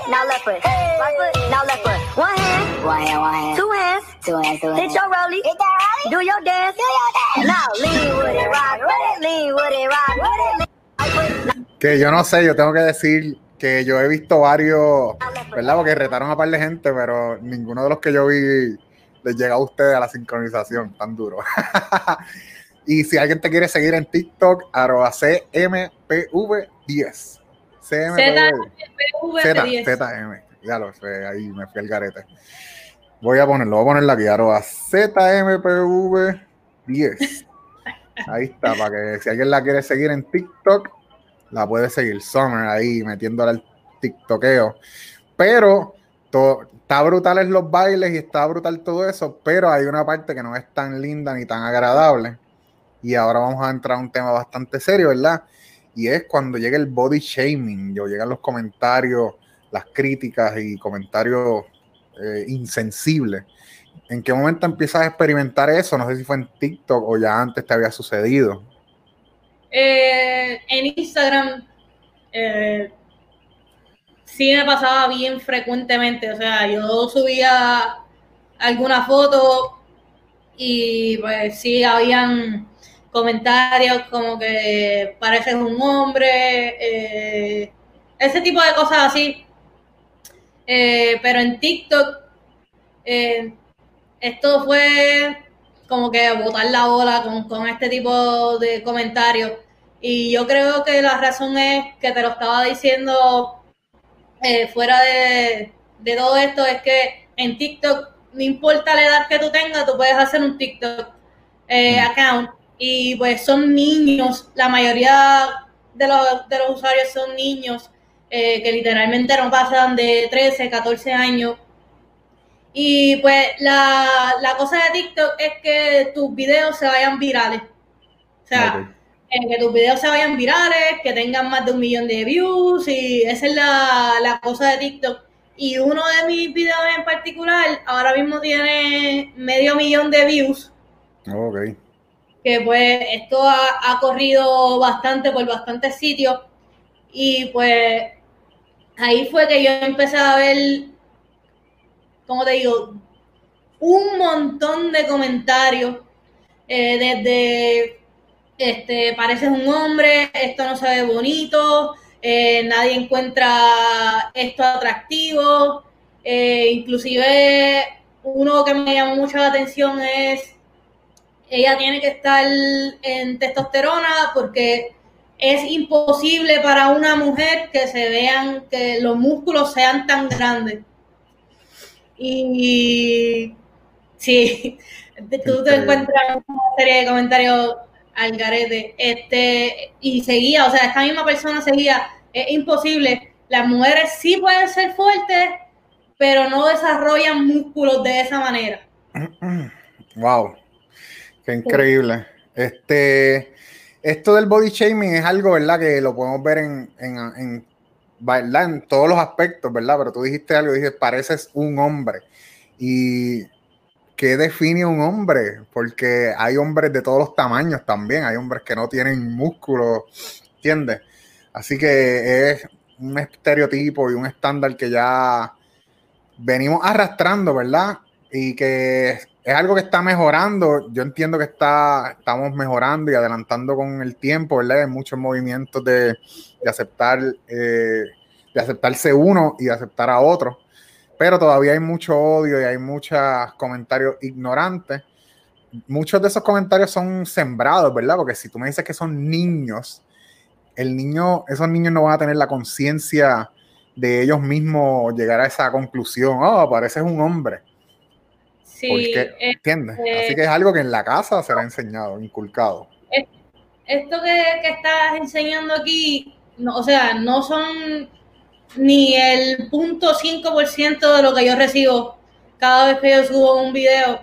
Foot, now left foot. Right foot, now left foot. Right foot, now left foot. One hand, one hand, one hand. Two hands, two hands, two hands. Hit your rollie, hit that rollie. Do your dance, do your dance. Now lean with it, rock with it, lean with it, rock with it. Que yo no sé, yo tengo que decir que yo he visto varios, ¿verdad? Porque retaron a par de gente, pero ninguno de los que yo vi les llega a ustedes a la sincronización tan duro. y si alguien te quiere seguir en TikTok, arroba CMPV10. CMPV10. ZM. Ya lo sé, ahí me fui el garete. Voy a ponerlo, voy a ponerlo aquí, arroba ZMPV10. Ahí está, para que si alguien la quiere seguir en TikTok, la puede seguir. Summer ahí metiéndole al TikTokeo. Pero todo, está brutal en los bailes y está brutal todo eso, pero hay una parte que no es tan linda ni tan agradable. Y ahora vamos a entrar a un tema bastante serio, ¿verdad? Y es cuando llega el body shaming, o llegan los comentarios, las críticas y comentarios eh, insensibles ¿En qué momento empiezas a experimentar eso? No sé si fue en TikTok o ya antes te había sucedido. Eh, en Instagram eh, sí me pasaba bien frecuentemente. O sea, yo subía alguna foto y pues sí habían comentarios como que pareces un hombre, eh, ese tipo de cosas así. pero en TikTok esto fue como que botar la bola con, este tipo de comentarios. Y yo creo que la razón es que te lo estaba diciendo eh, fuera de, todo esto, es que en TikTok, no importa la edad que tú tengas, tú puedes hacer un TikTok eh, account. Y pues son niños, la mayoría de los, de los usuarios son niños eh, que literalmente no pasan de 13, 14 años y pues la, cosa de TikTok es que tus videos se vayan virales. O sea, eh, que tus videos se vayan virales, que tengan más de un millón de views, y esa es la, cosa de TikTok. Y uno de mis videos en particular ahora mismo tiene medio millón de views. Ok. Que pues esto ha, ha corrido bastante por bastantes sitios. Y pues ahí fue que yo empecé a ver como te digo, un montón de comentarios eh, desde este pareces un hombre, esto no se ve bonito, eh, nadie encuentra esto atractivo, eh, inclusive uno que me llamó mucho la atención es ella tiene que estar en testosterona porque es imposible para una mujer que se vean que los músculos sean tan grandes. Y sí, tú te encuentras una serie de comentarios al garete. Este, y seguía, o sea, esta misma persona seguía, es imposible. Las mujeres sí pueden ser fuertes, pero no desarrollan músculos de esa manera. Wow, qué increíble. Este, esto del body shaming es algo, ¿verdad? Que lo podemos ver en, en, en ¿verdad? En todos los aspectos, ¿verdad? Pero tú dijiste algo, dices, pareces un hombre. ¿Y qué define un hombre? Porque hay hombres de todos los tamaños también, hay hombres que no tienen músculo, ¿entiendes? Así que es un estereotipo y un estándar que ya venimos arrastrando, ¿verdad? Y que es algo que está mejorando. Yo entiendo que está, estamos mejorando y adelantando con el tiempo, ¿verdad? Hay muchos movimientos de, de aceptar, eh, de aceptarse uno y de aceptar a otro. Pero todavía hay mucho odio y hay muchos comentarios ignorantes. Muchos de esos comentarios son sembrados, ¿verdad? Porque si tú me dices que son niños, el niño, esos niños no van a tener la conciencia de ellos mismos llegar a esa conclusión. Oh, pareces un hombre. Sí. ¿Entiendes? Así que es algo que en la casa será enseñado, inculcado. Esto que, que estás enseñando aquí no, o sea, no son ni el punto 5% de lo que yo recibo cada vez que yo subo un video.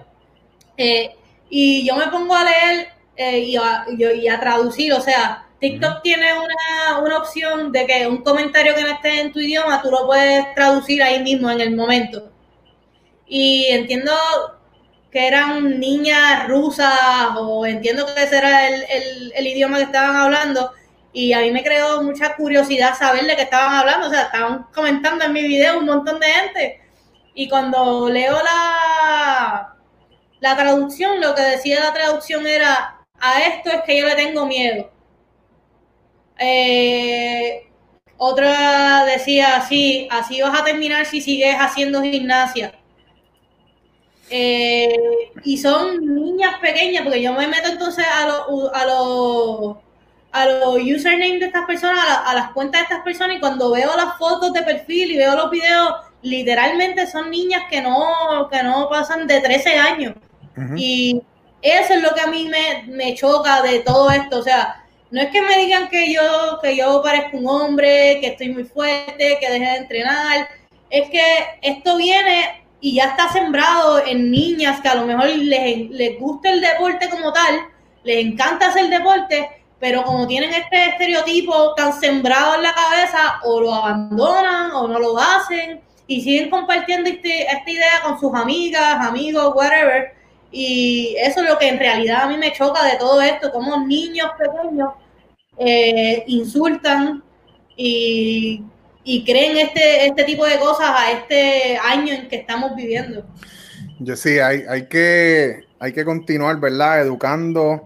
Eh, y yo me pongo a leer eh, y, a, traducir, o sea, TikTok tiene una, una, opción de que un comentario que no esté en tu idioma, tú lo puedes traducir ahí mismo en el momento. Y entiendo que eran niñas rusas o entiendo que ese era el, el idioma que estaban hablando y a mí me creó mucha curiosidad saber de qué estaban hablando, o sea, estaban comentando en mi video un montón de gente y cuando leo la, la traducción, lo que decía la traducción era, a esto es que yo le tengo miedo. Eh, otra decía, así, así vas a terminar si sigues haciendo gimnasia. Eh, y son niñas pequeñas, porque yo me meto entonces a los a los a los usernames de estas personas, a, las cuentas de estas personas, y cuando veo las fotos de perfil y veo los videos, literalmente son niñas que no, que no pasan de 13 años. Y eso es lo que a mí me, me, choca de todo esto. O sea, no es que me digan que yo, que yo parezco un hombre, que estoy muy fuerte, que deje de entrenar. Es que esto viene y ya está sembrado en niñas que a lo mejor les, les gusta el deporte como tal, les encanta hacer deporte, pero como tienen este estereotipo tan sembrado en la cabeza, o lo abandonan o no lo hacen y siguen compartiendo este, esta idea con sus amigas, amigos, whatever. Y eso es lo que en realidad a mí me choca de todo esto, como niños pequeños eh, insultan y, creen este, este tipo de cosas a este año en que estamos viviendo. Yo sí, hay, hay, que, hay que continuar, ¿verdad? Educando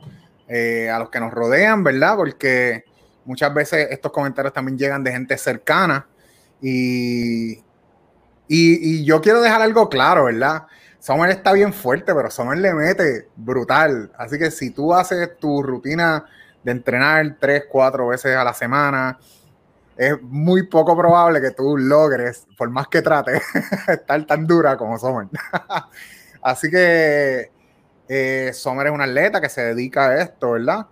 eh, a los que nos rodean, ¿verdad? Porque muchas veces estos comentarios también llegan de gente cercana y, y, yo quiero dejar algo claro, ¿verdad? Sommer está bien fuerte, pero Sommer le mete brutal. Así que si tú haces tu rutina de entrenar tres, cuatro veces a la semana, es muy poco probable que tú logres, por más que trates, estar tan dura como Sommer. Así que eh, es un atleta que se dedica a esto, ¿verdad?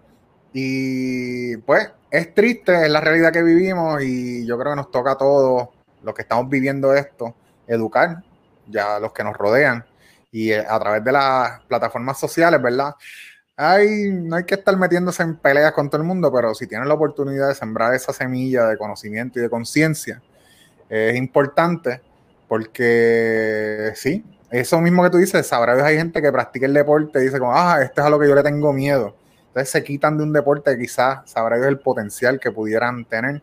Y pues es triste, es la realidad que vivimos y yo creo que nos toca a todos los que estamos viviendo esto educar ya los que nos rodean y eh, a través de las plataformas sociales, ¿verdad? Hay, no hay que estar metiéndose en peleas con todo el mundo, pero si tienen la oportunidad de sembrar esa semilla de conocimiento y de conciencia, es importante porque sí, eso mismo que tú dices, sabrá Dios hay gente que practica el deporte y dice como, ah, esto es a lo que yo le tengo miedo. Entonces se quitan de un deporte que quizás sabrá Dios el potencial que pudieran tener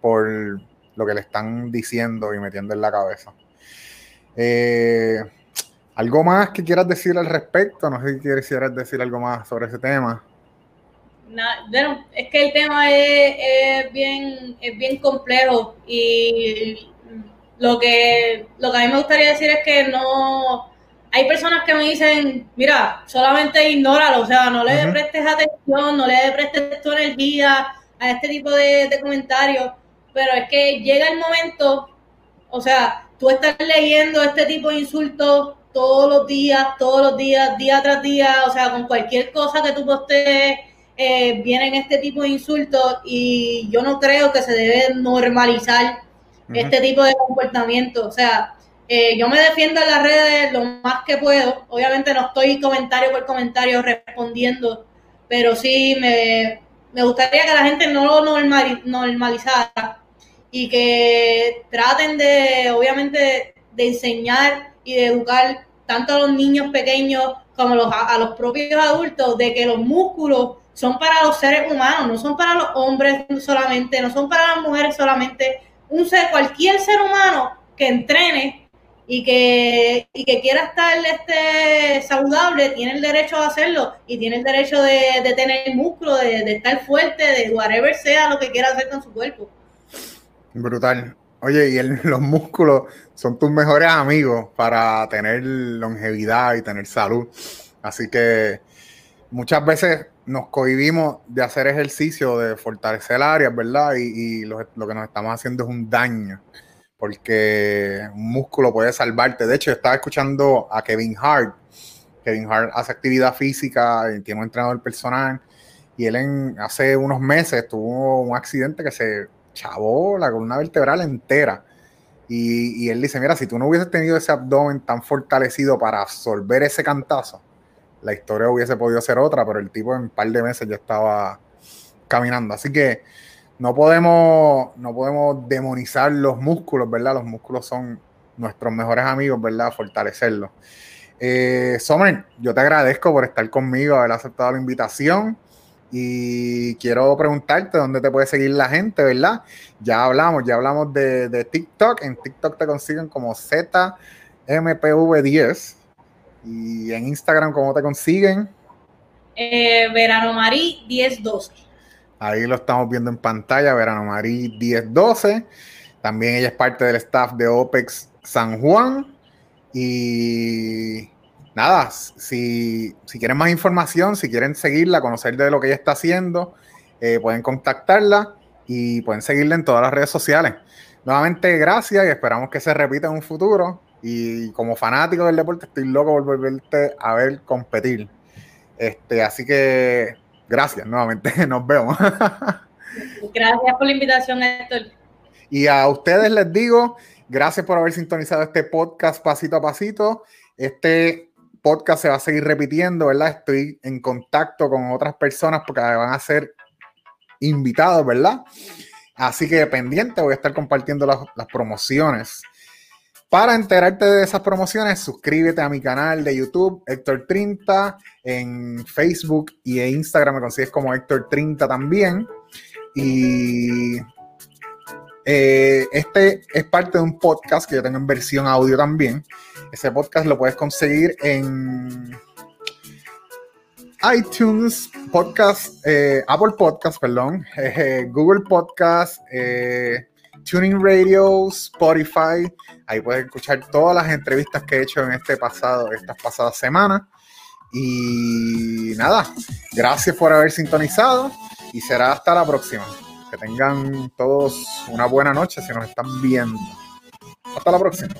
por lo que le están diciendo y metiendo en la cabeza. Eh, ¿Algo más que quieras decir al respecto? No sé si quisieras decir algo más sobre ese tema. bueno, es que el tema es, bien, es bien complejo y lo que, lo que a mí me gustaría decir es que no... Hay personas que me dicen, mira, solamente ignóralo, o sea, no le prestes atención, no le prestes tu energía a este tipo de, de comentarios, pero es que llega el momento, o sea, tú estás leyendo este tipo de insultos todos los días, todos los días, día tras día, o sea, con cualquier cosa que tú postees, eh, vienen este tipo de insultos y yo no creo que se debe normalizar este tipo de comportamiento. O sea, eh, yo me defiendo en las redes lo más que puedo. Obviamente no estoy comentario por comentario respondiendo, pero sí me, me gustaría que la gente no lo normalizara y que traten de, obviamente, de enseñar y de educar tanto a los niños pequeños como los, a los propios adultos de que los músculos son para los seres humanos, no son para los hombres solamente, no son para las mujeres solamente. Un ser, cualquier ser humano que entrene y que, y que quiera estar este, saludable tiene el derecho a hacerlo y tiene el derecho de, de tener músculo, de estar fuerte, de whatever sea lo que quiera hacer con su cuerpo. Brutal. Oye, y los músculos son tus mejores amigos para tener longevidad y tener salud. Así que muchas veces nos cohibimos de hacer ejercicio, de fortalecer áreas, ¿verdad? Y, lo, que nos estamos haciendo es un daño, porque un músculo puede salvarte. De hecho, yo estaba escuchando a Kevin Hart. Kevin Hart hace actividad física y tiene un entrenador personal. Y él en, hace unos meses tuvo un accidente que se chavó la columna vertebral entera. Y, él dice, mira, si tú no hubieses tenido ese abdomen tan fortalecido para absorber ese cantazo, la historia hubiese podido ser otra, pero el tipo en un par de meses ya estaba caminando. Así que no podemos, no podemos demonizar los músculos, ¿verdad? Los músculos son nuestros mejores amigos, ¿verdad? Fortalecerlos. Eh, yo te agradezco por estar conmigo, haber aceptado la invitación. Y quiero preguntarte dónde te puede seguir la gente, ¿verdad? Ya hablamos, ya hablamos de, de TikTok. En TikTok te consiguen como ZMPV10. Y en Instagram, ¿cómo te consiguen? Eh, Verano Marí 1012. Ahí lo estamos viendo en pantalla, Verano Marí 1012. También ella es parte del staff de OPEX San Juan. Y nada, si, si quieren más información, si quieren seguirla, conocer de lo que ella está haciendo, eh, pueden contactarla y pueden seguirla en todas las redes sociales. Nuevamente, gracias y esperamos que se repita en un futuro. Y como fanático del deporte, estoy loco por volverte a ver competir. Este, así que gracias nuevamente, nos vemos. Gracias por la invitación, Héctor. Y a ustedes les digo, gracias por haber sintonizado este podcast pasito a pasito. Este podcast se va a seguir repitiendo, ¿verdad? Estoy en contacto con otras personas porque van a ser invitados, ¿verdad? Así que pendiente, voy a estar compartiendo las, las promociones para enterarte de esas promociones, suscríbete a mi canal de YouTube, Héctor30, en Facebook y en Instagram me consigues como Héctor30 también. Y eh, este es parte de un podcast que yo tengo en versión audio también. Ese podcast lo puedes conseguir en iTunes Podcast, eh, Apple Podcast, perdón, eh, Google Podcast, Tuning Radio, Spotify. Ahí puedes escuchar todas las entrevistas que he hecho en este pasado, estas pasadas semanas. Y nada, gracias por haber sintonizado y será hasta la próxima. Tengan todos una buena noche si nos están viendo. Hasta la próxima.